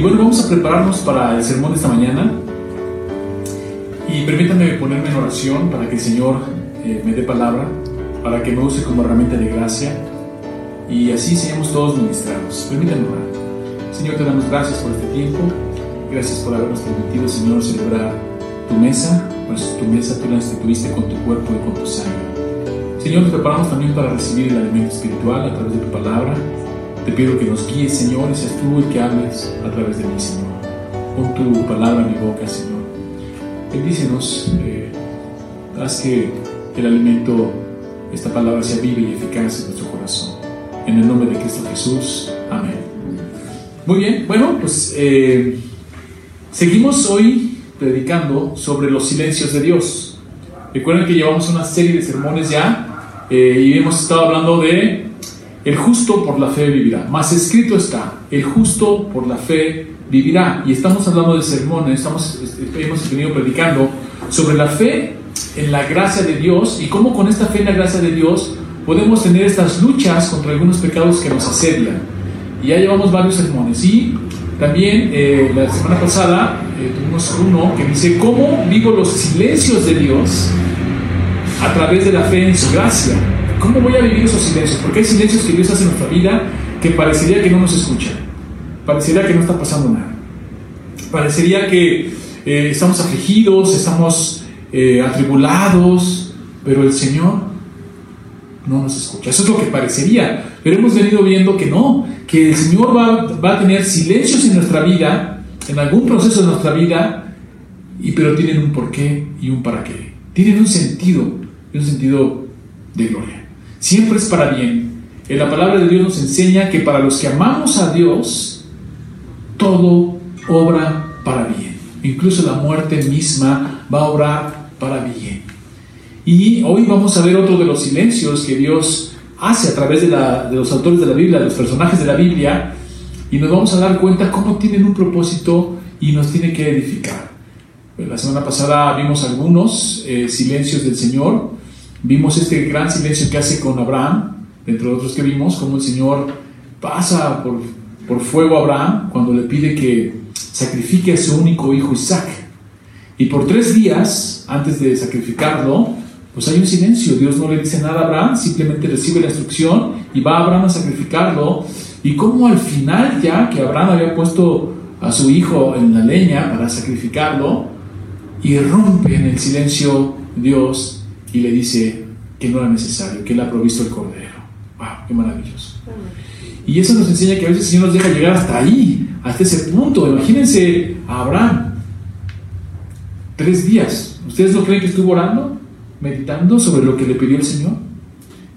Y bueno, vamos a prepararnos para el sermón de esta mañana. Y permítanme ponerme en oración para que el Señor eh, me dé palabra, para que me use como herramienta de gracia y así seamos todos ministrados. Permítanme orar. Señor, te damos gracias por este tiempo. Gracias por habernos permitido, Señor, celebrar tu mesa, pues tu mesa tú la instituiste con tu cuerpo y con tu sangre. Señor, te preparamos también para recibir el alimento espiritual a través de tu palabra te pido que nos guíes, Señor, y seas tú el que hables a través de mí, Señor. Pon tu palabra en mi boca, Señor. Bendícenos, eh, haz que el alimento, esta palabra sea viva y eficaz en nuestro corazón. En el nombre de Cristo Jesús. Amén. Muy bien, bueno, pues eh, seguimos hoy predicando sobre los silencios de Dios. Recuerden que llevamos una serie de sermones ya eh, y hemos estado hablando de el justo por la fe vivirá. Más escrito está, el justo por la fe vivirá. Y estamos hablando de sermones, estamos, este, hemos venido predicando sobre la fe en la gracia de Dios y cómo con esta fe en la gracia de Dios podemos tener estas luchas contra algunos pecados que nos asedian. Y ya llevamos varios sermones. Y también eh, la semana pasada eh, tuvimos uno que dice, ¿cómo vivo los silencios de Dios a través de la fe en su gracia? ¿Cómo voy a vivir esos silencios? Porque hay silencios que Dios hace en nuestra vida que parecería que no nos escucha, parecería que no está pasando nada, parecería que eh, estamos afligidos, estamos eh, atribulados, pero el Señor no nos escucha. Eso es lo que parecería, pero hemos venido viendo que no, que el Señor va, va a tener silencios en nuestra vida, en algún proceso de nuestra vida, y pero tienen un porqué y un para qué. Tienen un sentido, un sentido de gloria siempre es para bien. En la palabra de Dios nos enseña que para los que amamos a Dios, todo obra para bien. Incluso la muerte misma va a obrar para bien. Y hoy vamos a ver otro de los silencios que Dios hace a través de, los autores de la Biblia, de los personajes de la Biblia, y nos vamos a dar cuenta cómo tienen un propósito y nos tiene que edificar. La semana pasada vimos algunos eh, silencios del Señor, Vimos este gran silencio que hace con Abraham, entre otros que vimos, como el Señor pasa por, por fuego a Abraham cuando le pide que sacrifique a su único hijo Isaac. Y por tres días, antes de sacrificarlo, pues hay un silencio. Dios no le dice nada a Abraham, simplemente recibe la instrucción y va a Abraham a sacrificarlo. Y como al final ya que Abraham había puesto a su hijo en la leña para sacrificarlo, irrumpe en el silencio Dios y le dice que no era necesario, que él ha provisto el cordero. ¡Wow! ¡Qué maravilloso! Y eso nos enseña que a veces el Señor nos deja llegar hasta ahí, hasta ese punto. Imagínense a Abraham, tres días. ¿Ustedes no creen que estuvo orando, meditando sobre lo que le pidió el Señor?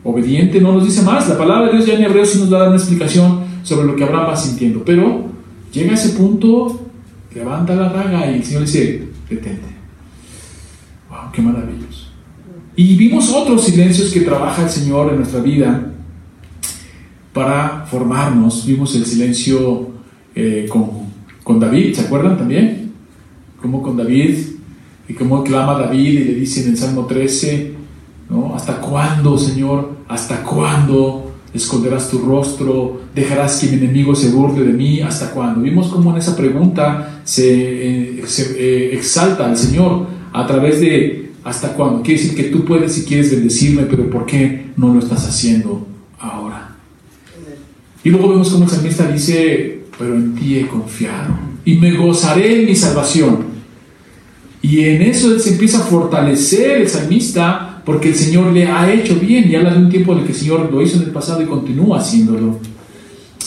Obediente, no nos dice más. La palabra de Dios ya en hebreo sí nos va a dar una explicación sobre lo que Abraham va sintiendo. Pero llega a ese punto, levanta la daga y el Señor dice, detente. ¡Wow! ¡Qué maravilloso! Y vimos otros silencios que trabaja el Señor en nuestra vida para formarnos. Vimos el silencio eh, con, con, David, ¿se acuerdan también? Como con David, y cómo clama David y le dice en el Salmo 13, ¿no? ¿Hasta cuándo, Señor? ¿Hasta cuándo esconderás tu rostro? ¿Dejarás que mi enemigo se burle de mí? ¿Hasta cuándo? Vimos cómo en esa pregunta se, eh, se eh, exalta al Señor a través de ¿Hasta cuándo? Quiere decir que tú puedes y quieres bendecirme, pero ¿por qué no lo estás haciendo ahora? Y luego vemos como el salmista dice, pero en ti he confiado y me gozaré en mi salvación. Y en eso él se empieza a fortalecer el salmista porque el Señor le ha hecho bien y habla de un tiempo en el que el Señor lo hizo en el pasado y continúa haciéndolo.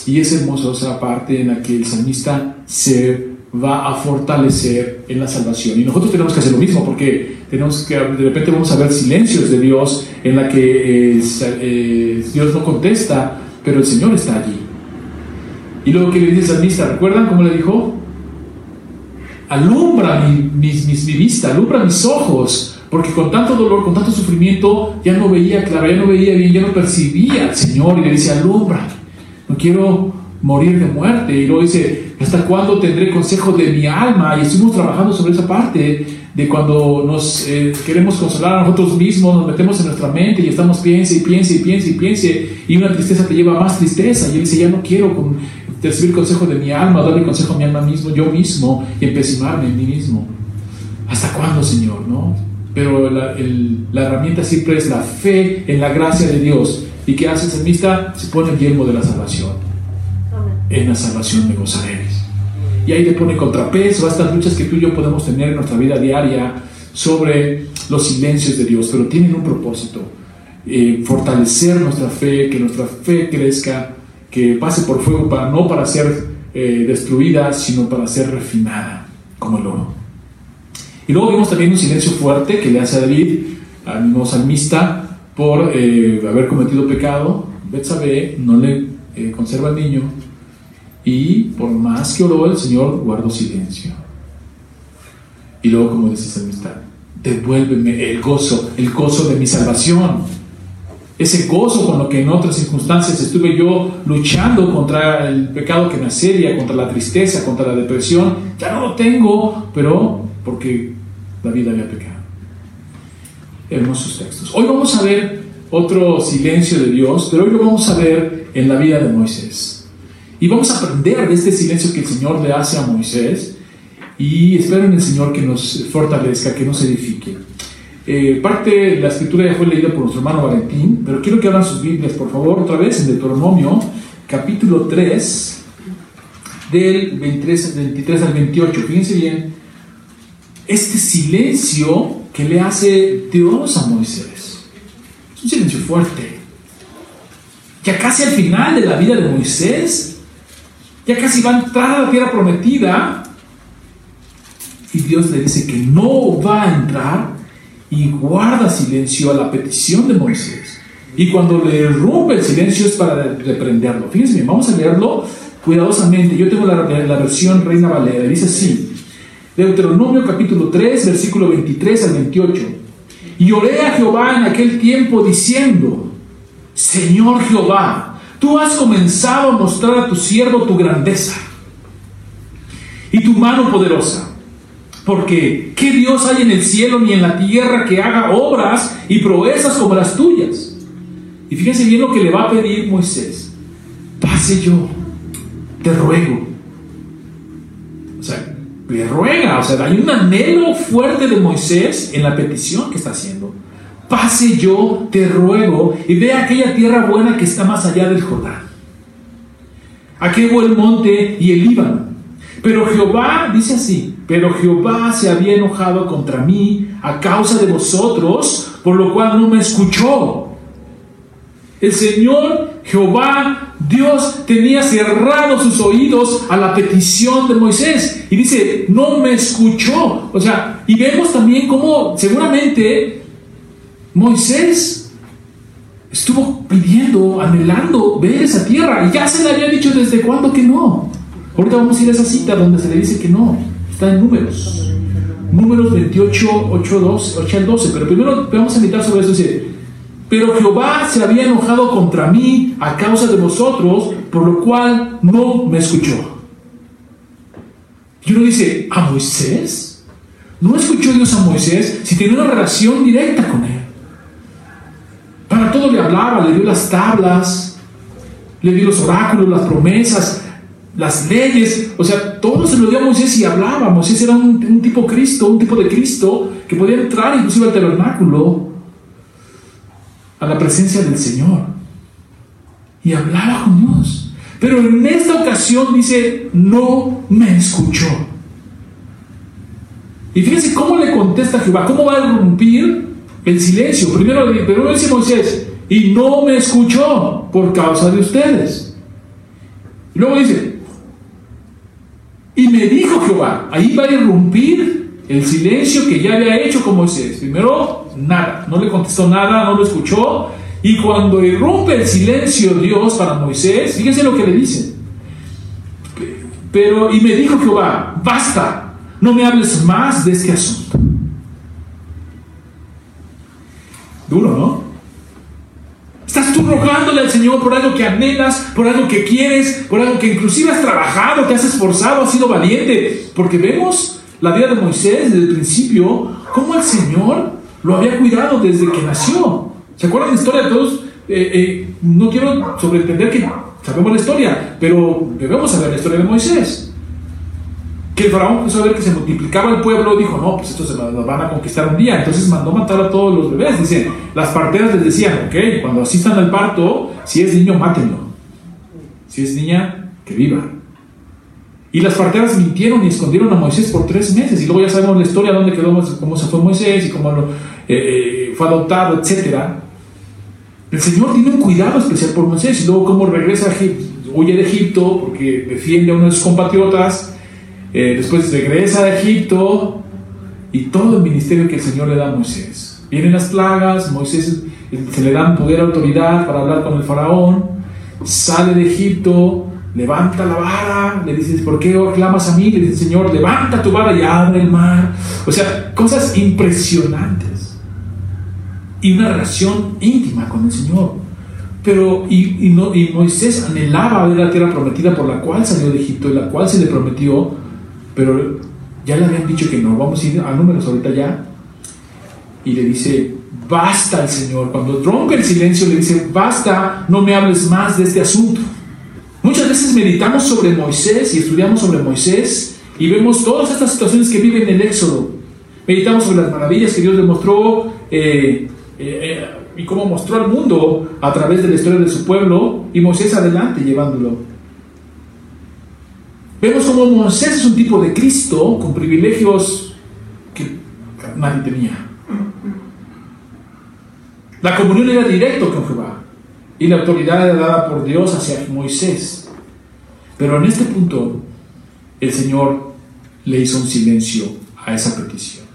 Y es hermoso esa parte en la que el salmista se va a fortalecer en la salvación. Y nosotros tenemos que hacer lo mismo porque tenemos que, de repente vamos a ver silencios de Dios en la que eh, eh, Dios no contesta, pero el Señor está allí. Y luego que le dice al salmista, ¿recuerdan cómo le dijo? Alumbra mi, mi, vista, alumbra mis ojos, porque con tanto dolor, con tanto sufrimiento, ya no veía claro, ya no veía bien, ya no percibía al Señor y le dice, alumbra, no quiero morir de muerte. Y luego dice, ¿hasta cuándo tendré consejo de mi alma? Y estuvimos trabajando sobre esa parte de cuando nos eh, queremos consolar a nosotros mismos, nos metemos en nuestra mente y estamos piense y piense y piense y piense y una tristeza te lleva a más tristeza. Y él dice, ya no quiero recibir consejo de mi alma, darle consejo a mi alma mismo, yo mismo, y empecimarme en mí mismo. ¿Hasta cuándo, Señor? ¿No? Pero la, la herramienta siempre es la fe en la gracia de Dios. ¿Y qué hace el salmista? Se pone el yelmo de la salvación. En la salvación me gozaréis. Y ahí le pone contrapeso a estas luchas que tú y yo podemos tener en nuestra vida diaria sobre los silencios de Dios, pero tienen un propósito. Eh, fortalecer nuestra fe, que nuestra fe crezca, que pase por fuego para no para ser eh, destruida, sino para ser refinada como el oro. Y luego vimos también un silencio fuerte que le hace a David, al mismo salmista, por eh, haber cometido pecado. Betsabé no le conserva al niño y por más que oró el Señor guardó silencio. Y luego, como dice salmista, devuélveme el gozo, el gozo de mi salvación ese gozo con lo que en otras circunstancias estuve yo luchando contra el pecado que me asedia, contra la tristeza, contra la depresión, ya no lo tengo, pero porque la vida había pecado. Hermosos textos. Hoy vamos a ver otro silencio de Dios, pero hoy lo vamos a ver en la vida de Moisés. Y vamos a aprender de este silencio que el Señor le hace a Moisés y espero en el Señor que nos fortalezca, que nos edifique. Eh, parte de la escritura ya fue leída por nuestro hermano Valentín, pero quiero que abran sus Biblias, por favor, otra vez en Deuteronomio, capítulo 3, del 23, 23 al 28. Fíjense bien, este silencio que le hace Dios a Moisés. Es un silencio fuerte. Ya casi al final de la vida de Moisés, ya casi va a entrar a la tierra prometida, y Dios le dice que no va a entrar y guarda silencio a la petición de Moisés. Y cuando le rompe el silencio es para reprenderlo. Fíjense bien, vamos a leerlo cuidadosamente. Yo tengo la, la versión Reina Valera. Dice así. Deuteronomio capítulo 3, versículo 23 al 28. Y oré a Jehová en aquel tiempo diciendo, Señor Jehová, tú has comenzado a mostrar a tu siervo tu grandeza y tu mano poderosa porque ¿qué Dios hay en el cielo ni en la tierra que haga obras y proezas como las tuyas? Y fíjense bien lo que le va a pedir Moisés. Pase yo, te ruego. O sea, le ruega, o sea, hay un anhelo fuerte de Moisés en la petición que está haciendo. Pase yo, te ruego, y ve aquella tierra buena que está más allá del Jordán. Aquel buen monte y el Líbano. Pero Jehová dice así, pero Jehová se había enojado contra mí a causa de vosotros, por lo cual no me escuchó. El Señor Jehová, Dios, tenía cerrados sus oídos a la petición de Moisés. Y dice, no me escuchó. O sea, y vemos también cómo seguramente Moisés estuvo pidiendo, anhelando ver esa tierra. Y ya se le había dicho desde cuándo que no. Ahorita vamos a ir a esa cita donde se le dice que no. Está en números. Números 28, 8, 12, 8 al 12. Pero primero vamos a meditar sobre eso. Dice, pero Jehová se había enojado contra mí a causa de vosotros, por lo cual no me escuchó. Y uno dice, ¿a Moisés? ¿No escuchó Dios a Moisés si tenía una relación directa con él? Para todo le hablaba, le dio las tablas, le dio los oráculos, las promesas, las leyes, o sea, todo se lo dio a Moisés y hablaba. Moisés era un, tipo Cristo, un tipo de Cristo que podía entrar inclusive al tabernáculo, a la presencia del Señor. Y hablaba con Dios. Pero en esta ocasión dice, no me escuchó. Y fíjense cómo le contesta Jehová, cómo va a romper el silencio. Primero, dice Moisés, y no me escuchó por causa de ustedes. Luego dice, y me dijo Jehová, ahí va a irrumpir el silencio que ya había hecho con Moisés. Primero, nada, no le contestó nada, no lo escuchó. Y cuando irrumpe el silencio Dios para Moisés, fíjense lo que le dice. Pero, y me dijo Jehová, basta, no me hables más de este asunto. Duro, ¿no? Estás tú rogándole al Señor por algo que anhelas, por algo que quieres, por algo que inclusive has trabajado, te has esforzado, has sido valiente. Porque vemos la vida de Moisés desde el principio, cómo el Señor lo había cuidado desde que nació. ¿Se acuerdan la historia de todos? Eh, eh, no quiero sobreentender que Sabemos la historia, pero debemos saber la historia de Moisés. Que el faraón empezó a ver que se multiplicaba el pueblo, dijo, no, pues estos se van a conquistar un día. Entonces mandó matar a todos los bebés. Dicen, las parteras les decían, ok, cuando asistan al parto, si es niño, mátenlo. Si es niña, que viva. Y las parteras mintieron y escondieron a Moisés por tres meses. Y luego ya sabemos la historia, dónde quedó, cómo se fue Moisés y cómo lo, eh, eh, fue adoptado, etc. El Señor tiene un cuidado especial por Moisés. Y luego cómo regresa, huye de Egipto porque defiende a uno de sus compatriotas. Eh, después regresa a Egipto y todo el ministerio que el Señor le da a Moisés. Vienen las plagas, Moisés se le dan poder, autoridad para hablar con el faraón, sale de Egipto, levanta la vara, le dices, ¿por qué clamas a mí? Le dice, Señor, levanta tu vara y abre el mar. O sea, cosas impresionantes. Y una relación íntima con el Señor. Pero, y, no, y Moisés anhelaba ver la tierra prometida por la cual salió de Egipto y la cual se le prometió, pero ya le habían dicho que no. Vamos a ir a números ahorita ya. Y le dice, basta el Señor. Cuando rompe el silencio, le dice, basta, no me hables más de este asunto. Muchas veces meditamos sobre Moisés y estudiamos sobre Moisés y vemos todas estas situaciones que vive en el Éxodo. Meditamos sobre las maravillas que Dios le mostró eh, eh, y cómo mostró al mundo a través de la historia de su pueblo y Moisés adelante llevándolo. Vemos cómo Moisés es un tipo de Cristo con privilegios que nadie tenía. La comunión era directo con Jehová y la autoridad era dada por Dios hacia Moisés. Pero en este punto, el Señor le hizo un silencio a esa petición.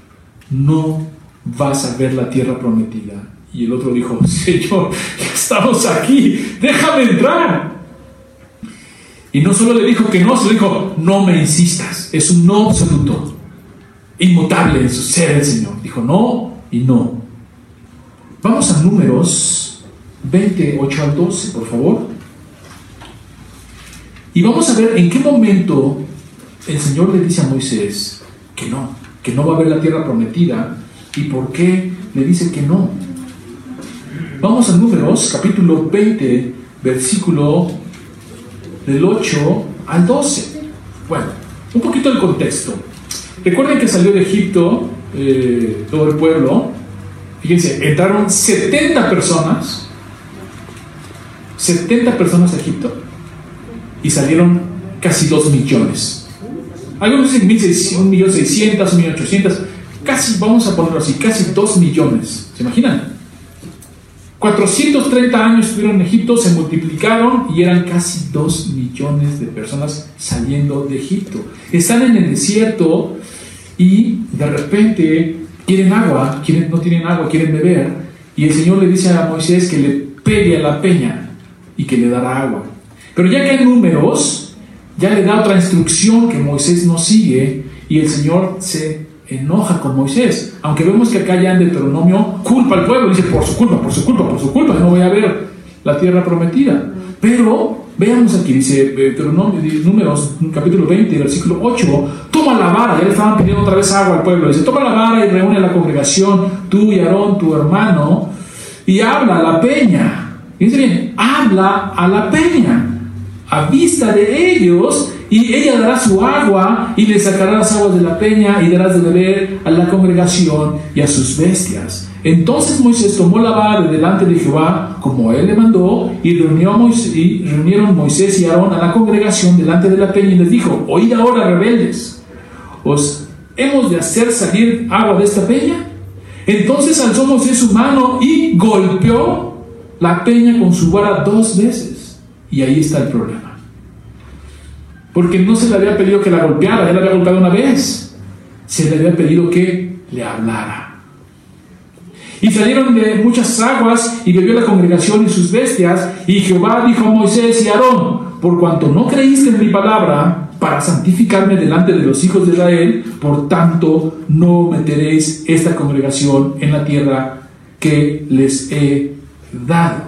No vas a ver la tierra prometida. Y el otro dijo, Señor, ya estamos aquí, déjame entrar. Y no solo le dijo que no, se dijo, no me insistas. Es un no absoluto, inmutable en su ser el Señor. Dijo no y no. Vamos a números 28 al 12, por favor. Y vamos a ver en qué momento el Señor le dice a Moisés que no, que no va a haber la tierra prometida y por qué le dice que no. Vamos a Números, capítulo 20, versículo del 8 al 12. Bueno, un poquito el contexto. Recuerden que salió de Egipto eh, todo el pueblo. Fíjense, entraron 70 personas 70 personas a Egipto y salieron casi 2 millones. Algunos dicen 1.600.000, 1.800.000, casi, vamos a ponerlo así, casi 2 millones. ¿Se imaginan? 430 años estuvieron en Egipto, se multiplicaron y eran casi 2 millones de personas saliendo de Egipto. Están en el desierto y de repente quieren agua, quieren, no tienen agua, quieren beber. Y el Señor le dice a Moisés que le pegue a la peña y que le dará agua. Pero ya que hay números, ya le da otra instrucción que Moisés no sigue y el Señor se enoja con Moisés. Aunque vemos que acá ya en Deuteronomio culpa al pueblo, dice por su culpa, por su culpa, por su culpa, no voy a ver la tierra prometida. Pero veamos aquí, dice Deuteronomio, números, capítulo 20, versículo 8, toma la vara, ya le estaban pidiendo otra vez agua al pueblo, dice, toma la vara y reúne a la congregación, tú y Aarón, tu hermano, y habla a la peña Fíjense bien, habla a la peña a vista de ellos y ella dará su agua y le sacará las aguas de la peña y darás de beber a la congregación y a sus bestias. Entonces Moisés tomó la vara de delante de Jehová como él le mandó y, Moisés, y reunieron Moisés y Aarón a la congregación delante de la peña y les dijo, oíd ahora rebeldes, ¿os hemos de hacer salir agua de esta peña? Entonces alzó Moisés su mano y golpeó la peña con su vara dos veces. Y ahí está el problema. Porque no se le había pedido que la golpeara, ya la había golpeado una vez. Se le había pedido que le hablara. Y salieron de muchas aguas y bebió la congregación y sus bestias. Y Jehová dijo a Moisés y a Aarón, por cuanto no creíste en mi palabra para santificarme delante de los hijos de Israel, por tanto no meteréis esta congregación en la tierra que les he dado.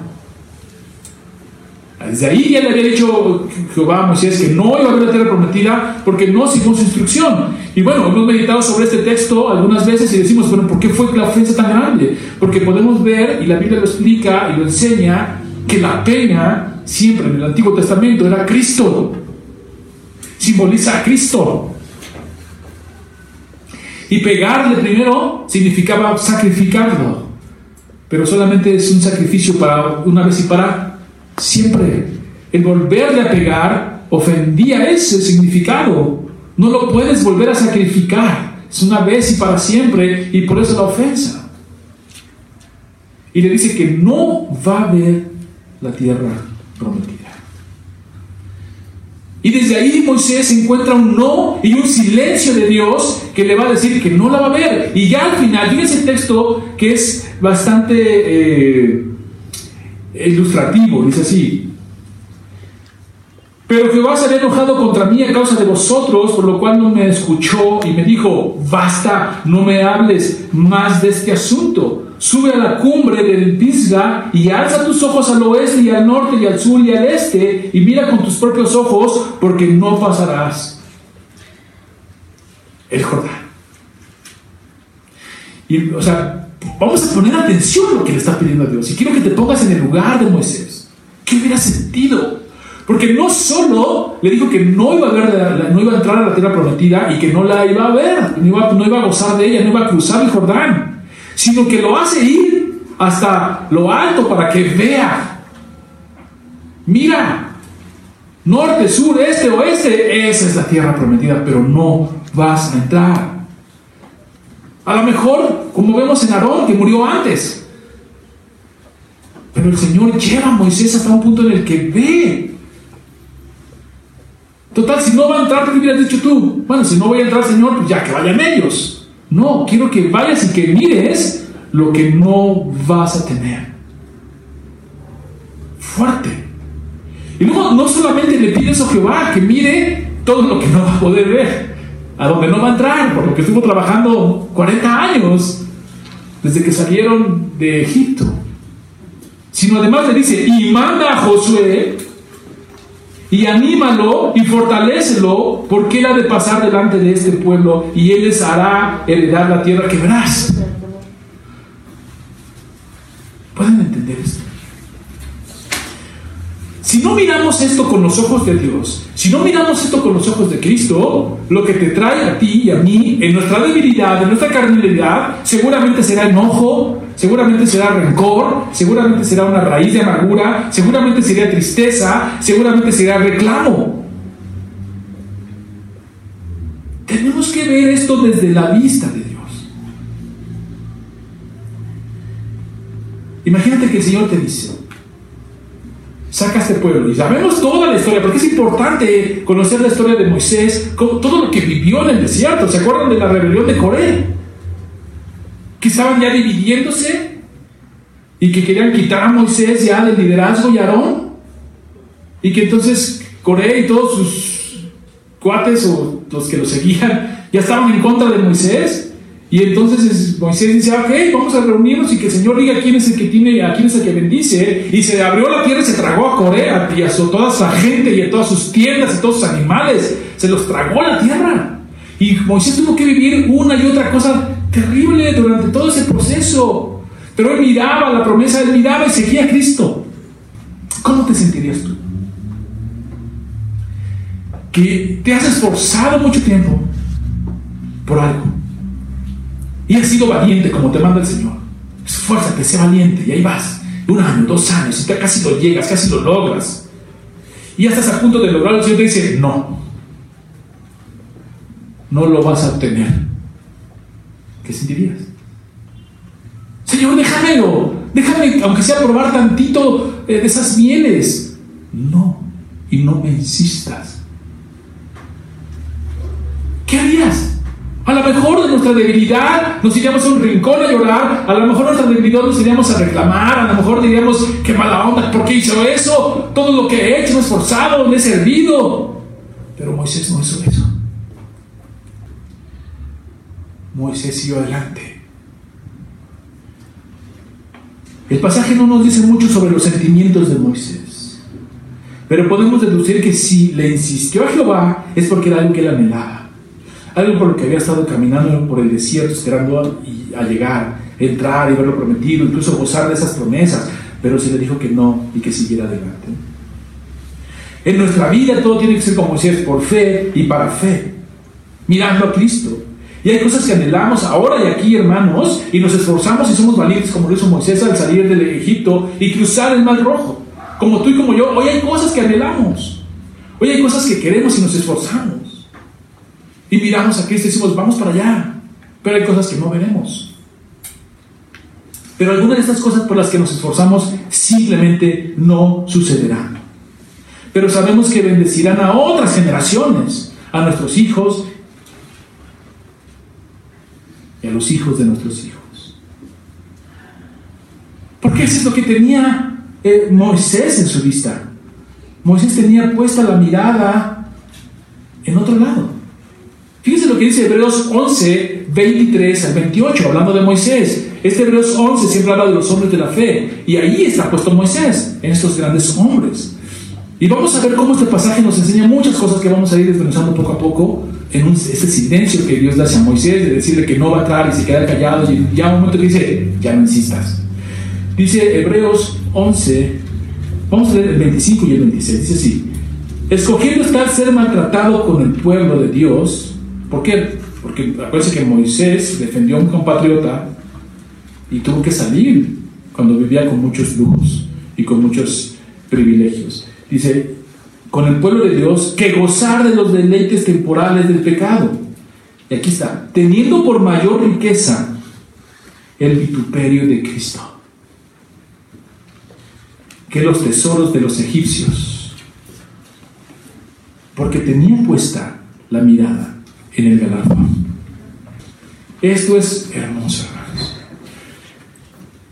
Desde ahí ya le había dicho Jehová a Moisés que no iba a haber la tierra prometida porque no siguió su instrucción. Y bueno, hemos meditado sobre este texto algunas veces y decimos, bueno, ¿por qué fue la ofensa tan grande? Porque podemos ver, y la Biblia lo explica y lo enseña, que la peña siempre en el Antiguo Testamento era Cristo. Simboliza a Cristo. Y pegarle primero significaba sacrificarlo. Pero solamente es un sacrificio para una vez y para siempre. El volverle a pegar ofendía ese significado. No lo puedes volver a sacrificar. Es una vez y para siempre y por eso la ofensa. Y le dice que no va a ver la tierra prometida. Y desde ahí Moisés encuentra un no y un silencio de Dios que le va a decir que no la va a ver. Y ya al final, fíjense el texto que es bastante eh, ilustrativo, dice así. Pero Jehová se había enojado contra mí a causa de vosotros, por lo cual no me escuchó y me dijo, basta, no me hables más de este asunto. Sube a la cumbre del Pisga y alza tus ojos al oeste y al norte y al sur y al este y mira con tus propios ojos porque no pasarás el Jordán. Y, o sea, vamos a poner atención a lo que le está pidiendo a Dios. Y quiero que te pongas en el lugar de Moisés. ¿Qué hubiera sentido? Porque no solo le dijo que no iba a, ver, no iba a entrar a la tierra prometida y que no la iba a ver, no iba, no iba a gozar de ella, no iba a cruzar el Jordán, sino que lo hace ir hasta lo alto para que vea. Mira, norte, sur, este, oeste, esa es la tierra prometida, pero no vas a entrar. A lo mejor, como vemos en Aarón, que murió antes. Pero el Señor lleva a Moisés hasta un punto en el que ve Total, si no va a entrar, ¿qué hubieras dicho tú? Bueno, si no voy a entrar, Señor, pues ya que vayan ellos. No, quiero que vayas y que mires lo que no vas a tener. Fuerte. Y luego no solamente le pides a Jehová que mire todo lo que no va a poder ver, a donde no va a entrar, por lo que estuvo trabajando 40 años desde que salieron de Egipto, sino además le dice, y manda a Josué y anímalo y fortalecelo, porque él ha de pasar delante de este pueblo y él les hará heredar la tierra que verás. ¿Pueden entender esto? Si no esto con los ojos de Dios, si no miramos esto con los ojos de Cristo, lo que te trae a ti y a mí, en nuestra debilidad, en nuestra carnalidad, seguramente será enojo, seguramente será rencor, seguramente será una raíz de amargura, seguramente sería tristeza, seguramente será reclamo. Tenemos que ver esto desde la vista de Dios. Imagínate que el Señor te dice, saca este pueblo. Y sabemos toda la historia, porque es importante conocer la historia de Moisés, todo lo que vivió en el desierto. ¿Se acuerdan de la rebelión de Coré? Que estaban ya dividiéndose y que querían quitar a Moisés ya del liderazgo y Aarón. Y que entonces Coré y todos sus cuates o los que lo seguían ya estaban en contra de Moisés. Y entonces Moisés dice, ok, vamos a reunirnos y que el Señor diga quién es el que tiene, a quién es el que bendice. Y se abrió la tierra y se tragó a Corea y a toda esa gente y a todas sus tiendas y todos sus animales. Se los tragó la tierra. Y Moisés tuvo que vivir una y otra cosa terrible durante todo ese proceso. Pero él miraba la promesa, él miraba y seguía a Cristo. ¿Cómo te sentirías tú? Que te has esforzado mucho tiempo por algo y has sido valiente como te manda el Señor. Esfuérzate, sé valiente y ahí vas. Un año, dos años, y casi lo llegas, casi lo logras. Y ya estás a punto de lograrlo. El Señor te dice, no, no lo vas a obtener. ¿Qué sentirías? Señor, déjamelo, déjame, aunque sea probar tantito eh, de esas mieles. No, y no me insistas. ¿Qué harías? A lo mejor de nuestra debilidad nos iríamos a un rincón a llorar, a lo mejor nuestra debilidad nos iríamos a reclamar, a lo mejor diríamos, qué mala onda, ¿por qué hizo eso? Todo lo que he hecho, me he esforzado, me he servido. Pero Moisés no hizo eso. Moisés siguió adelante. El pasaje no nos dice mucho sobre los sentimientos de Moisés, pero podemos deducir que si le insistió a Jehová es porque era algo que él anhelaba algo por lo que había estado caminando por el desierto esperando a, llegar, entrar y verlo prometido, incluso gozar de esas promesas, pero se le dijo que no y que siguiera adelante. En nuestra vida todo tiene que ser como Moisés, por fe y para fe, mirando a Cristo. Y hay cosas que anhelamos ahora y aquí, hermanos, y nos esforzamos y somos valientes como lo hizo Moisés al salir del Egipto y cruzar el Mar Rojo. Como tú y como yo, hoy hay cosas que anhelamos. Hoy hay cosas que queremos y nos esforzamos. Y miramos a Cristo y decimos, vamos para allá. Pero hay cosas que no veremos. Pero algunas de estas cosas por las que nos esforzamos simplemente no sucederán. Pero sabemos que bendecirán a otras generaciones, a nuestros hijos y a los hijos de nuestros hijos. Porque eso es lo que tenía eh, Moisés en su vista. Moisés tenía puesta la mirada en otro lado. Fíjense lo que dice Hebreos 11, 23 al 28, hablando de Moisés. Este Hebreos 11 siempre habla de los hombres de la fe. Y ahí está puesto Moisés, en estos grandes hombres. Y vamos a ver cómo este pasaje nos enseña muchas cosas que vamos a ir desmenuzando poco a poco en ese silencio que Dios da hacia Moisés, de decirle que no va a entrar y se queda callado, y ya un momento dice, ya no insistas. Dice Hebreos 11, vamos a leer el 25 y el 26, dice así, escogiendo estar ser maltratado con el pueblo de Dios, ¿por qué? Porque acuérdense que Moisés defendió a un compatriota y tuvo que salir cuando vivía con muchos lujos y con muchos privilegios. Dice, con el pueblo de Dios que gozar de los deleites temporales del pecado. Y aquí está, teniendo por mayor riqueza el vituperio de Cristo que los tesoros de los egipcios, porque tenían puesta la mirada en el galardón. Esto es hermoso, hermanos.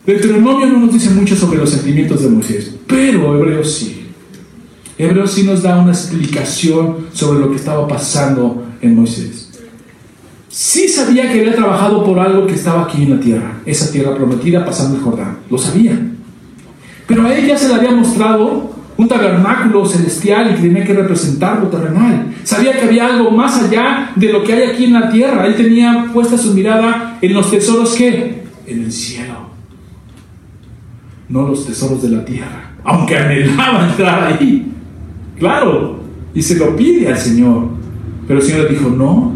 Deuteronomio no nos dice mucho sobre los sentimientos de Moisés, pero Hebreos sí. Hebreos sí nos da una explicación sobre lo que estaba pasando en Moisés. Sí sabía que había trabajado por algo que estaba aquí en la tierra, esa tierra prometida pasando el Jordán. Lo sabía. Pero a él ya se le había mostrado un tabernáculo celestial y que tenía que representar lo terrenal. Sabía que había algo más allá de lo que hay aquí en la tierra. Él tenía puesta su mirada en los tesoros que en el cielo, no los tesoros de la tierra, aunque anhelaba entrar ahí. Claro, y se lo pide al Señor. Pero el Señor le dijo, no,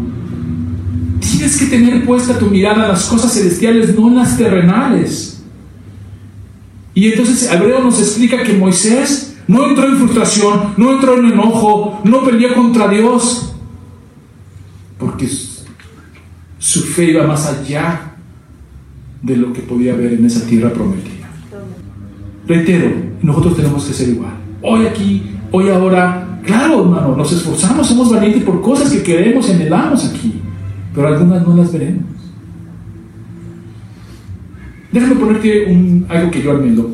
tienes que tener puesta tu mirada en las cosas celestiales, no en las terrenales. Y entonces Hebreo nos explica que Moisés no entró en frustración, no entró en enojo, no peleó contra Dios, porque su fe iba más allá de lo que podía haber en esa tierra prometida. Reitero, nosotros tenemos que ser igual. Hoy aquí Hoy ahora, claro, hermano, nos esforzamos, somos valientes por cosas que queremos, anhelamos aquí, pero algunas no las veremos. Déjame ponerte algo que yo anhelo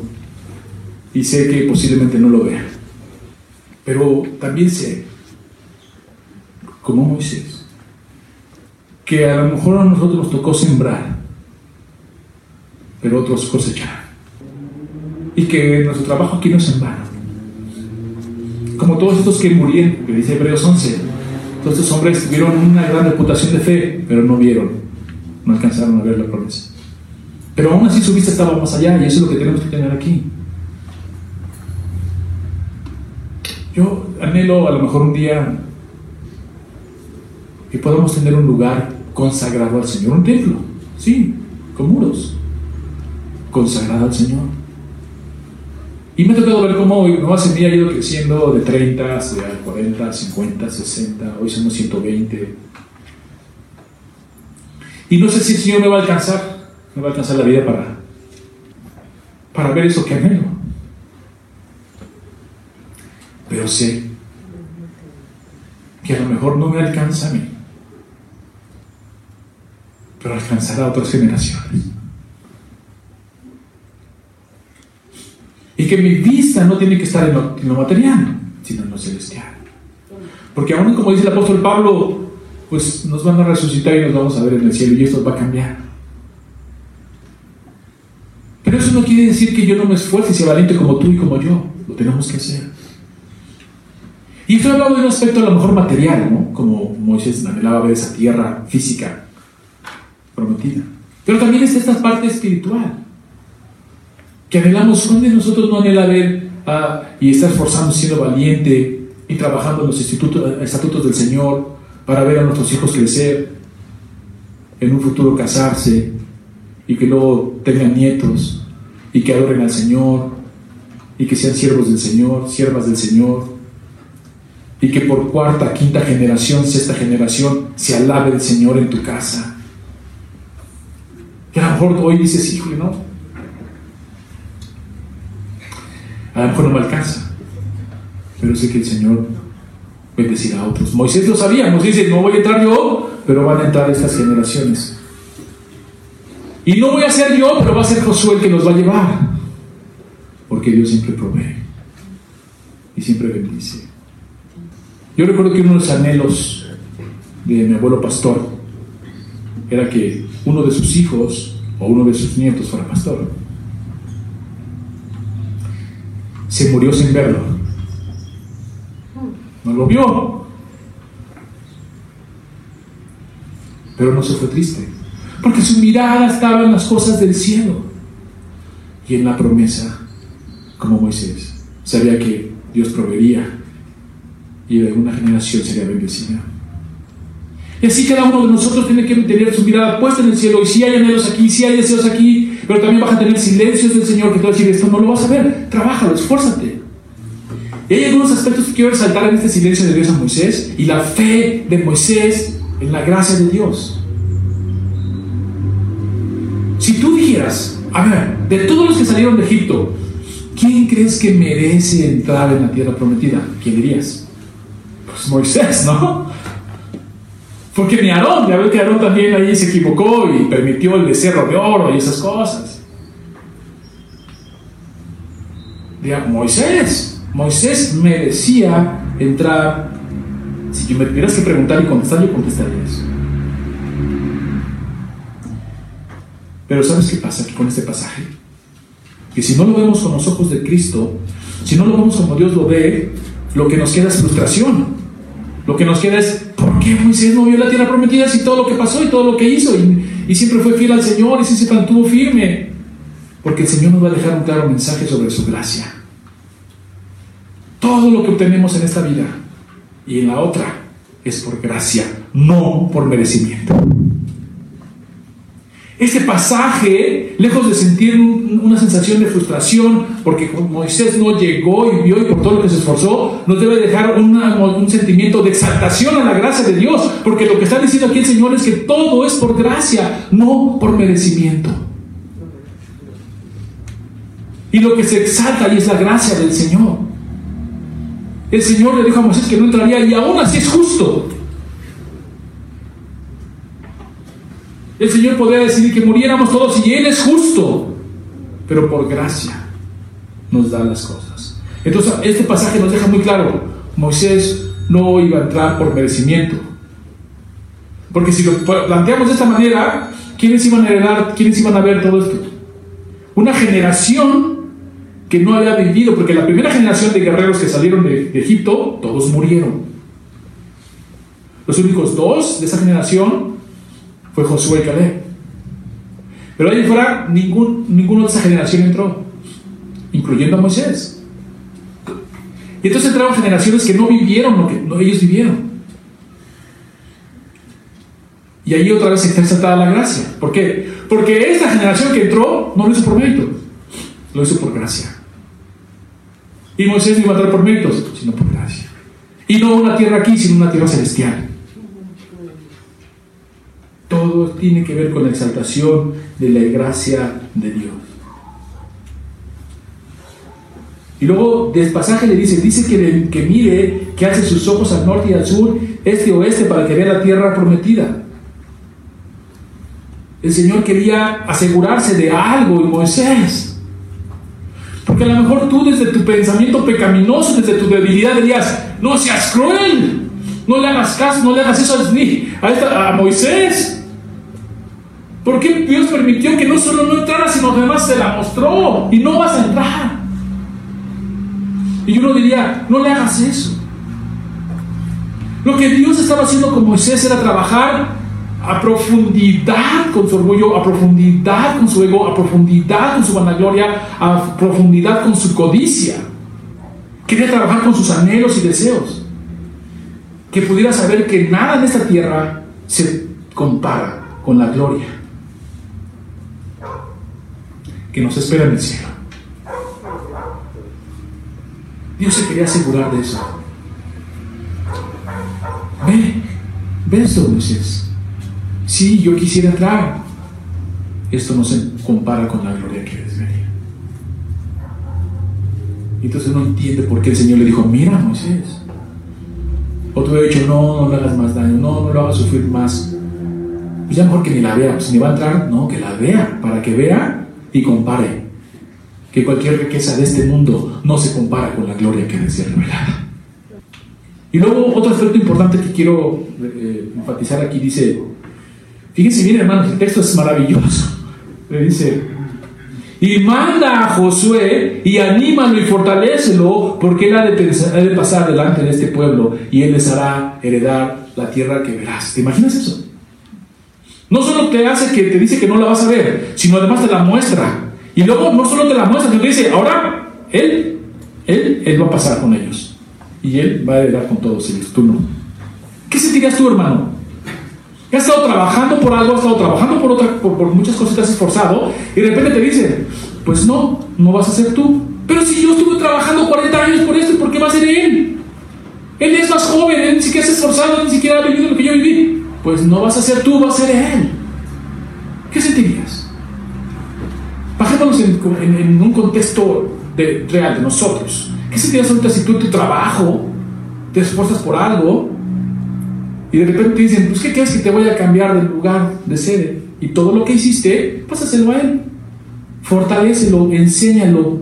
y sé que posiblemente no lo vea, pero también sé, como Moisés, que a lo mejor a nosotros nos tocó sembrar, pero otros cosechar. Y que nuestro trabajo aquí no es en como todos estos que murieron, que dice Hebreos 11. Todos estos hombres tuvieron una gran reputación de fe, pero no vieron, no alcanzaron a ver la promesa. Pero aún así su vista estaba más allá y eso es lo que tenemos que tener aquí. Yo anhelo a lo mejor un día que podamos tener un lugar consagrado al Señor, un templo, sí, con muros, consagrado al Señor y me ha tocado ver cómo Nueva Semilla ha ido creciendo de 30 a 40, 50, 60, hoy somos 120. Y no sé si el Señor me va a alcanzar, me va a alcanzar la vida para, para ver eso que anhelo. Pero sé que a lo mejor no me alcanza a mí, pero alcanzará a otras generaciones. Y que mi vista no tiene que estar en lo, material, sino en lo celestial. Porque aún como dice el apóstol Pablo, pues nos van a resucitar y nos vamos a ver en el cielo y esto va a cambiar. Pero eso no quiere decir que yo no me esfuerce y sea valiente como tú y como yo. Lo tenemos que hacer. Y estoy hablando de un aspecto a lo mejor material, ¿no? Como Moisés anhelaba ver esa tierra física prometida. Pero también está esta parte espiritual que anhelamos, ¿cuándo nosotros no anhela ver y está esforzando siendo valiente y trabajando en los estatutos del Señor para ver a nuestros hijos crecer, en un futuro casarse y que luego tengan nietos y que adoren al Señor y que sean siervos del Señor, siervas del Señor y que por cuarta, quinta generación, sexta generación se alabe el Señor en tu casa. Que a lo mejor hoy dices, hijo, no. A lo mejor no me alcanza, pero sé que el Señor bendecirá a otros. Moisés lo sabía, Moisés dice, no voy a entrar yo, pero van a entrar estas generaciones. Y no voy a ser yo, pero va a ser Josué el que nos va a llevar. Porque Dios siempre provee y siempre bendice. Yo recuerdo que uno de los anhelos de mi abuelo pastor era que uno de sus hijos o uno de sus nietos fuera pastor. Se murió sin verlo. No lo vio. Pero no se fue triste. Porque su mirada estaba en las cosas del cielo y en la promesa, como Moisés. Sabía que Dios proveería y de una generación sería bendecida. Y así cada uno de nosotros tiene que tener su mirada puesta en el cielo. Y si hay anhelos aquí, si hay deseos aquí, pero también vas a tener silencios del Señor que te va a decir esto no lo vas a ver. Trabájalo, esfuérzate. Y hay algunos aspectos que quiero resaltar en este silencio de Dios a Moisés y la fe de Moisés en la gracia de Dios. Si tú dijeras, a ver, de todos los que salieron de Egipto, ¿quién crees que merece entrar en la tierra prometida? ¿Quién dirías? Pues Moisés, ¿no? Porque ni Aarón, ya ves que Aarón también ahí se equivocó y permitió el becerro de oro y esas cosas. Diga, Moisés, Moisés merecía entrar. Si me tuvieras que preguntar y contestar, yo contestaría eso. Pero ¿sabes qué pasa aquí con este pasaje? Que si no lo vemos con los ojos de Cristo, si no lo vemos como Dios lo ve, lo que nos queda es frustración. Lo que nos queda es, ¿por qué Moisés no vio la tierra prometida si todo lo que pasó y todo lo que hizo? Y, siempre fue fiel al Señor y se mantuvo firme. Porque el Señor nos va a dejar un claro mensaje sobre su gracia. Todo lo que obtenemos en esta vida y en la otra es por gracia, no por merecimiento. Este pasaje, lejos de sentir una sensación de frustración, porque Moisés no llegó y vio y por todo lo que se esforzó, nos debe dejar un sentimiento de exaltación a la gracia de Dios, porque lo que está diciendo aquí el Señor es que todo es por gracia, no por merecimiento. Y lo que se exalta ahí es la gracia del Señor. El Señor le dijo a Moisés que no entraría y aún así es justo. El Señor podría decidir que muriéramos todos y Él es justo, pero por gracia nos da las cosas. Entonces, este pasaje nos deja muy claro, Moisés no iba a entrar por merecimiento. Porque si lo planteamos de esta manera, ¿quiénes iban a heredar, quiénes iban a ver todo esto? Una generación que no había vivido, porque la primera generación de guerreros que salieron de, de Egipto, todos murieron. Los únicos dos de esa generación fue Josué y Caleb. Pero ahí fuera, ningún, ninguno de esa generación entró, incluyendo a Moisés. Y entonces entraron generaciones que no vivieron lo que ellos vivieron. Y ahí otra vez está la gracia. ¿Por qué? Porque esta generación que entró no lo hizo por mérito, lo hizo por gracia. Y Moisés no iba a entrar por méritos, sino por gracia. Y no una tierra aquí, sino una tierra celestial. Todo tiene que ver con la exaltación de la gracia de Dios. Y luego del pasaje le dice, dice que, mire, que hace sus ojos al norte y al sur, este y oeste, para que vea la tierra prometida. El Señor quería asegurarse de algo en Moisés. Porque a lo mejor tú desde tu pensamiento pecaminoso, desde tu debilidad dirías, no seas cruel, no le hagas caso, no le hagas eso a, a Moisés. ¿Por qué Dios permitió que no solo no entrara, sino además se la mostró y no vas a entrar? Y uno diría, no le hagas eso. Lo que Dios estaba haciendo con Moisés era trabajar a profundidad con su orgullo, a profundidad con su ego, a profundidad con su vanagloria, a profundidad con su codicia Quería trabajar con sus anhelos y deseos. Que pudiera saber que nada en esta tierra se compara con la gloria que nos espera en el cielo. Dios se quería asegurar de eso. Ve, ve esto, Moisés. Sí, yo quisiera entrar. Esto no se compara con la gloria que les venir. Entonces uno entiende por qué el Señor le dijo, mira Moisés. Otro ha dicho, no, no le hagas más daño, no, no lo hagas sufrir más. Pues ya mejor que ni la vea, pues ni va a entrar, no, que la vea, para que vea y compare. Que cualquier riqueza de este mundo no se compara con la gloria que les revelada. Y luego otro aspecto importante que quiero eh, enfatizar aquí dice, fíjense bien hermanos, el texto es maravilloso. Le dice, y manda a Josué y anímalo y fortalecelo, porque él ha de, de, pasar delante de este pueblo y él les hará heredar la tierra que verás. ¿Te imaginas eso? No solo te hace que te dice que no la vas a ver, sino además te la muestra. Y luego no solo te la muestra, sino dice, ahora él, él, él va a pasar con ellos y Él va a heredar con todos ellos, tú no. ¿Qué sentirías tú, hermano? Has estado trabajando por algo, has estado trabajando por, otra, por, muchas cosas, te has esforzado y de repente te dicen, pues no, no vas a ser tú. Pero si yo estuve trabajando 40 años por esto, ¿por qué va a ser Él? Él es más joven, Él ni siquiera se ha esforzado, ni siquiera ha vivido lo que yo viví. Pues no vas a ser tú, va a ser Él. ¿Qué sentirías? Bajémonos en, en un contexto real de nosotros. ¿Qué sentirías ahorita si tú en tu trabajo te esfuerzas por algo y de repente te dicen, pues ¿qué quieres que te voy a cambiar de lugar de sede? Y todo lo que hiciste, pásaselo a él. Fortalecelo, enséñalo.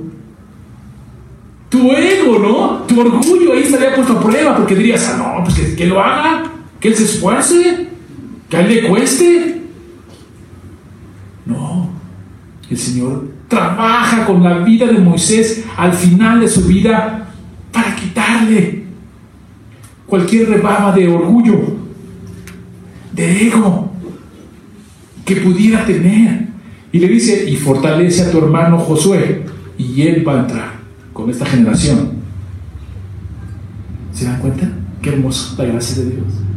Tu ego, ¿no? Tu orgullo ahí estaría puesto a prueba porque dirías, ah, no, pues que, que lo haga, que él se esfuerce, que a él le cueste. No, el Señor trabaja con la vida de Moisés al final de su vida para quitarle cualquier rebaba de orgullo, de ego que pudiera tener. Y le dice, y fortalece a tu hermano Josué, y él va a entrar con esta generación. ¿Se dan cuenta? Qué hermoso la gracia de Dios.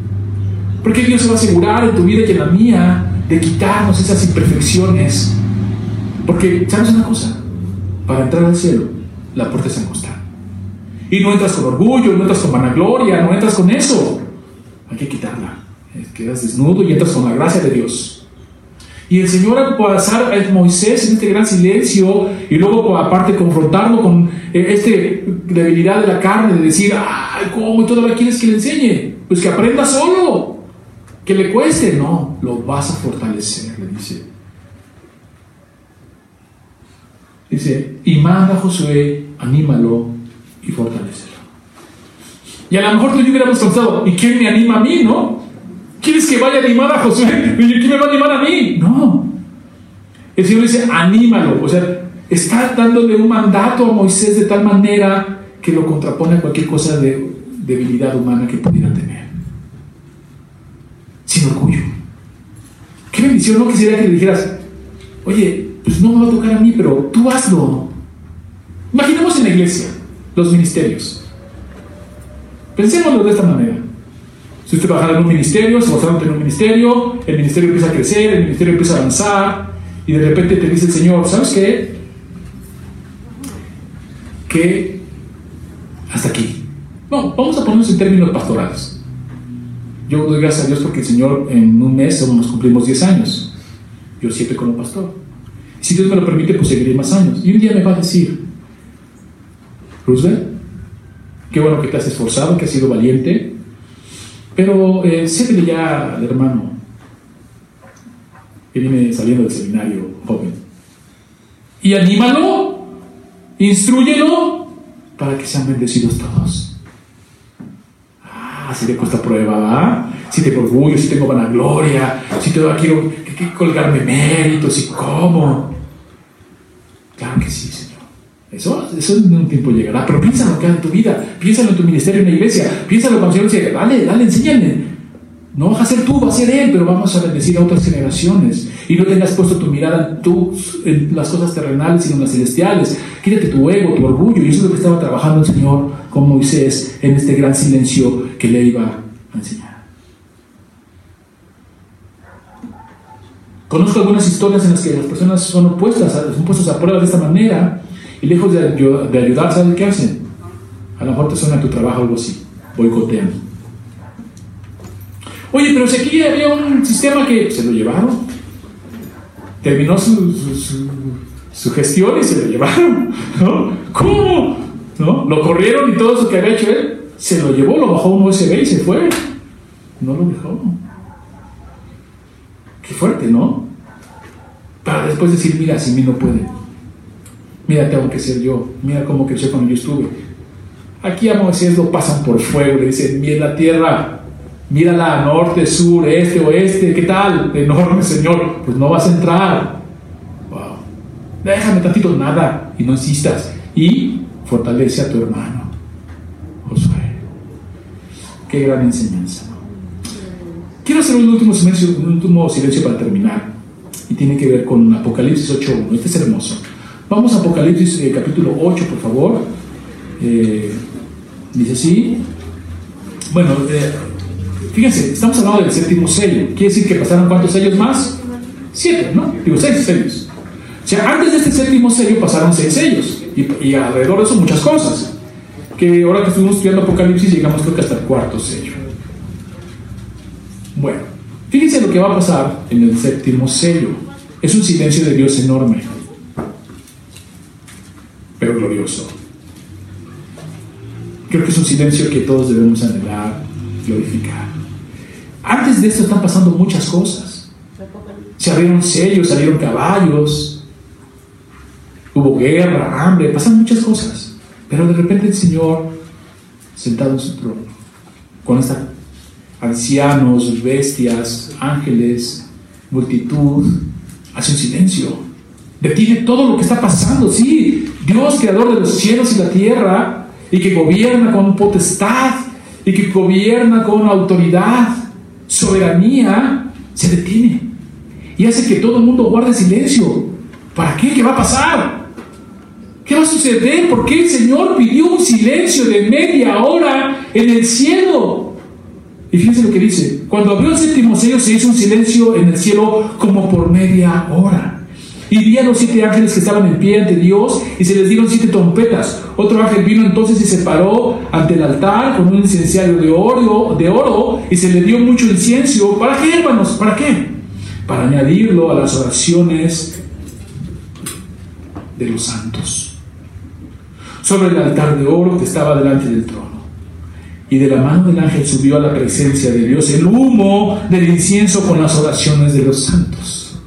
Porque Dios se va a asegurar en tu vida y en la mía de quitarnos esas imperfecciones porque, ¿sabes una cosa? Para entrar al cielo, la puerta es angosta. Y no entras con orgullo, no entras con vanagloria, no entras con eso. Hay que quitarla. Eh, quedas desnudo y entras con la gracia de Dios. Y el Señor al pasar a Moisés en este gran silencio y luego aparte confrontarlo con eh, esta debilidad de la carne, de decir, ay, ¿cómo todavía quieres que le enseñe? Pues que aprenda solo, que le cueste. No, lo vas a fortalecer, le dice. Dice, y manda a Josué, anímalo y fortalecelo. Y a lo mejor tú y yo hubiéramos pensado, ¿y quién me anima a mí, no? ¿Quieres que vaya a animar a Josué? ¿Y quién me va a animar a mí? No. El Señor dice, anímalo. O sea, está dándole un mandato a Moisés de tal manera que lo contrapone a cualquier cosa de debilidad humana que pudiera tener. Sin orgullo. Qué bendición, no quisiera que le dijeras, oye, pues no me va a tocar a mí, pero tú hazlo. Imaginemos en la iglesia los ministerios. Pensémoslo de esta manera. Si usted trabaja en un ministerio, se va en un ministerio, el ministerio empieza a crecer, el ministerio empieza a avanzar, y de repente te dice el Señor, ¿sabes qué? Que hasta aquí. No, vamos a ponernos en términos pastorales. Yo doy gracias a Dios porque el Señor en un mes nos cumplimos 10 años. Yo siempre como pastor. Si Dios me lo permite, pues seguiré más años. Y un día me va a decir, Roosevelt, qué bueno que te has esforzado, que has sido valiente, pero eh, ya hermano que viene saliendo del seminario joven. Y anímalo, instruyelo para que sean bendecidos todos. Ah, si te cuesta prueba, si te orgullo, si tengo vanagloria, si todavía quiero que colgarme méritos y cómo. Claro que sí, Señor. Eso, eso en un tiempo llegará, pero piénsalo acá en tu vida, piénsalo en tu ministerio en la iglesia, piénsalo cuando el Señor dice, dale, dale, enséñale. No vas a ser tú, va a ser Él, pero vamos a bendecir a otras generaciones. y no tengas puesto tu mirada en, tus, en las cosas terrenales, sino en las celestiales. Quítate tu ego, tu orgullo, y eso es lo que estaba trabajando el Señor con Moisés en este gran silencio que le iba a enseñar. Conozco algunas historias en las que las personas son opuestas, son puestas a prueba de esta manera, y lejos de, ayudar, ¿saben qué hacen? A lo mejor te suena tu trabajo algo así, boicotean. Oye, pero si aquí había un sistema que se lo llevaron, terminó su, su, gestión y se lo llevaron, ¿no? ¿Cómo? ¿No? Lo corrieron y todo eso que había hecho él, se lo llevó, lo bajó un USB y se fue. No lo dejó. Qué fuerte, ¿no? Para después decir, mira, si mí no puede. Mira, tengo que ser yo. Mira cómo creció cuando yo estuve. Aquí a Moisés lo pasan por fuego, le dicen, mira la tierra, mírala norte, sur, este, oeste, ¿qué tal? Enorme, Señor. Pues no vas a entrar. Wow. Déjame tantito, nada, y no insistas. Y fortalece a tu hermano. Qué gran enseñanza. Quiero hacer un último silencio, un último silencio para terminar. Y tiene que ver con Apocalipsis 8.1. Este es hermoso. Vamos a Apocalipsis eh, capítulo 8, por favor. Eh, Dice así. Bueno, eh, fíjense, estamos hablando del séptimo sello. Quiere decir que pasaron cuántos sellos más? Siete, ¿no? Digo, seis sellos. O sea, antes de este séptimo sello pasaron seis sellos. Y, alrededor de eso muchas cosas. Que ahora que estuvimos estudiando Apocalipsis llegamos creo que hasta el cuarto sello. Bueno, fíjense lo que va a pasar en el séptimo sello. Es un silencio de Dios enorme, pero glorioso. Creo que es un silencio que todos debemos anhelar, glorificar. Antes de esto están pasando muchas cosas. Se abrieron sellos, salieron caballos, hubo guerra, hambre, pasan muchas cosas. Pero de repente el Señor, sentado en su trono, con estos ancianos, bestias, ángeles, multitud, hace un silencio. Detiene todo lo que está pasando. Sí, Dios, creador de los cielos y la tierra, y que gobierna con potestad y que gobierna con autoridad, soberanía, se detiene y hace que todo el mundo guarde silencio. ¿Para qué? ¿Qué va a pasar? ¿Qué va a suceder? ¿Por qué el Señor pidió un silencio de media hora en el cielo? Y fíjense lo que dice, cuando abrió el séptimo sello se hizo un silencio en el cielo como por media hora. Y vi a los siete ángeles que estaban en pie ante Dios y se les dieron siete trompetas. Otro ángel vino entonces y se paró ante el altar con un incenciario de oro, de oro y se le dio mucho incienso. ¿Para qué, hermanos? ¿Para qué? Para añadirlo a las oraciones de los santos. Sobre el altar de oro que estaba delante del trono. Y de la mano del ángel subió a la presencia de Dios el humo del incienso con las oraciones de los santos.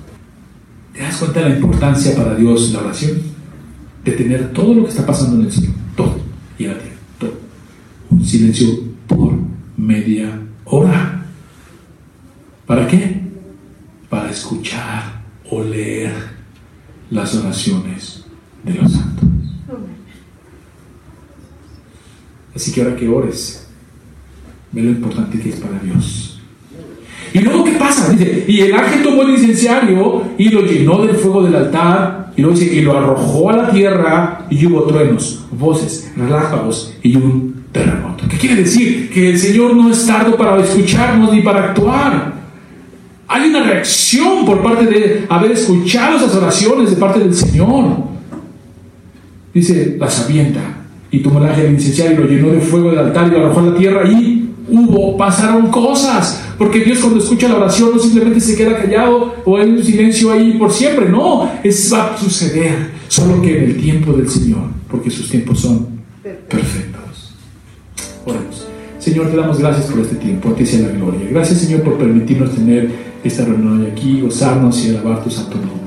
¿Te das cuenta de la importancia para Dios la oración? De tener todo lo que está pasando en el cielo, todo, y en la tierra, todo. Un silencio por media hora. ¿Para qué? Para escuchar o leer las oraciones de los santos. Así que ahora que ores, ve lo importante que es para Dios. Y luego, ¿qué pasa? Dice, y el ángel tomó el incenciario y lo llenó del fuego del altar, y luego dice, y lo arrojó a la tierra, y hubo truenos, voces, relámpagos y un terremoto. ¿Qué quiere decir? Que el Señor no es tardo para escucharnos ni para actuar. Hay una reacción por parte de haber escuchado esas oraciones de parte del Señor. Dice, las avienta. Y tomó el ángel el incenciario y lo llenó de fuego del altar y lo arrojó a la tierra y hubo, pasaron cosas. Porque Dios cuando escucha la oración no simplemente se queda callado o hay un silencio ahí por siempre. No, es va a suceder. Solo que en el tiempo del Señor. Porque sus tiempos son perfectos. Oremos. Señor, te damos gracias por este tiempo. A ti sea la gloria. Gracias, Señor, por permitirnos tener esta reunión aquí, gozarnos y alabar tu santo nombre.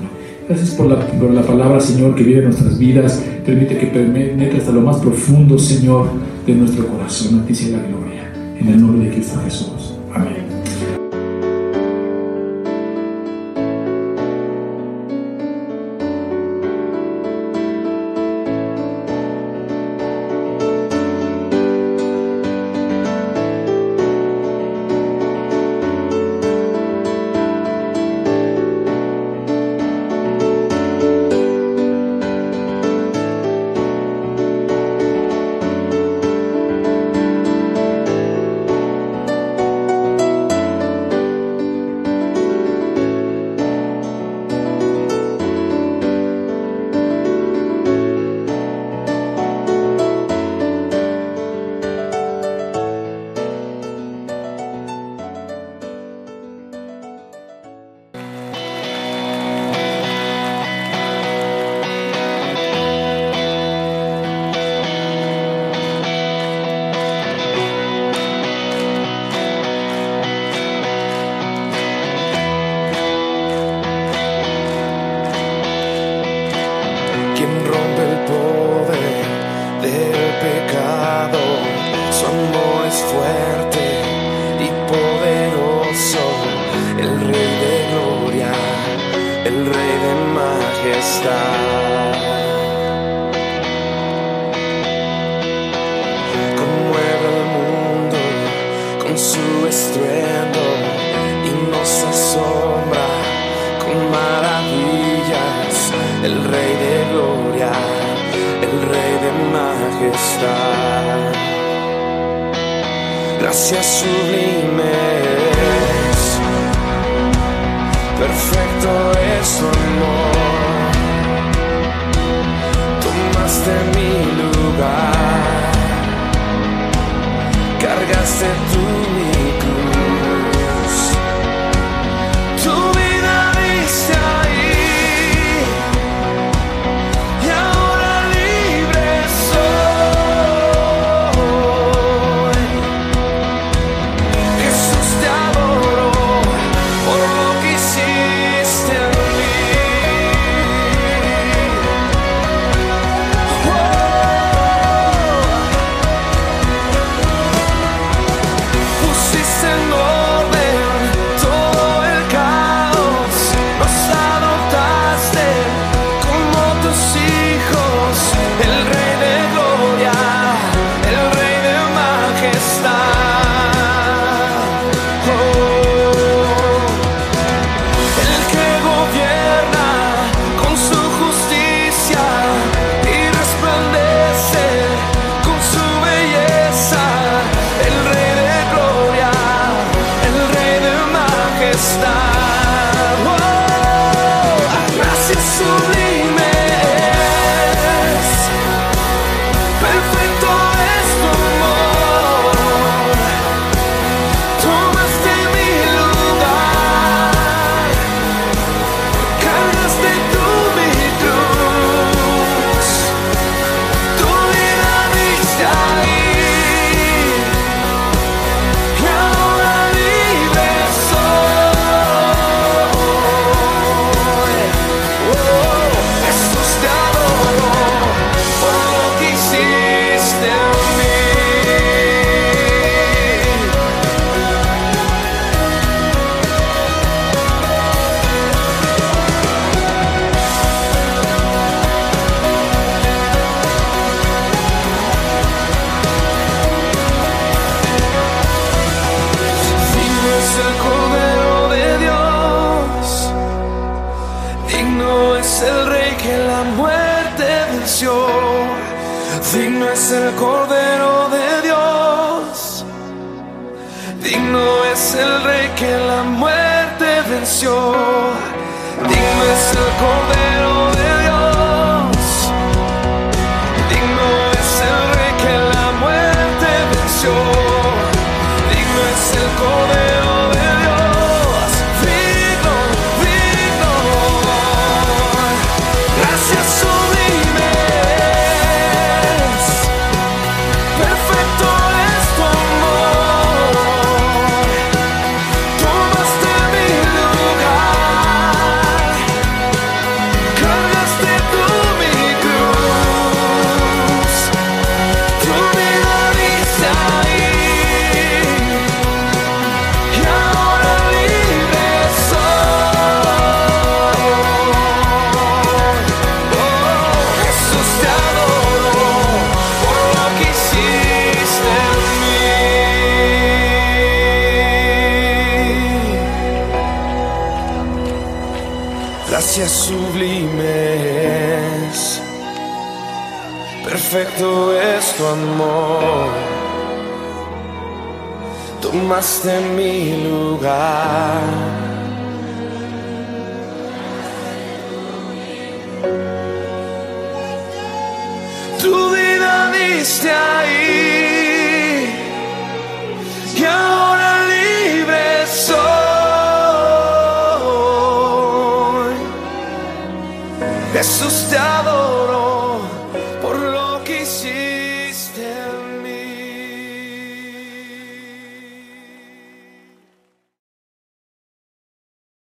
Gracias por la, por la palabra, Señor, que vive en nuestras vidas. Permite que penetre hasta lo más profundo, Señor, de nuestro corazón. A ti sea la gloria. En el nombre de Cristo Jesús. Amén.